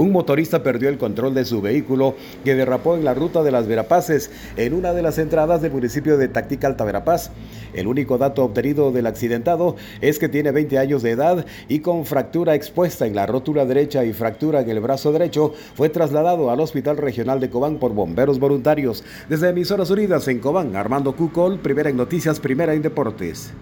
un motorista perdió el control de su vehículo que derrapó en la ruta de las Verapaces, en una de las entradas del municipio de Tactica Alta Verapaz. El único dato obtenido del accidentado es que tiene 20 años de edad y con fractura expuesta en la rótula derecha y fractura en el brazo derecho, fue trasladado al Hospital Regional de Cobán por bomberos voluntarios. Desde Emisoras Unidas en Cobán, Armando Cucol, primera en noticias, primera en deportes.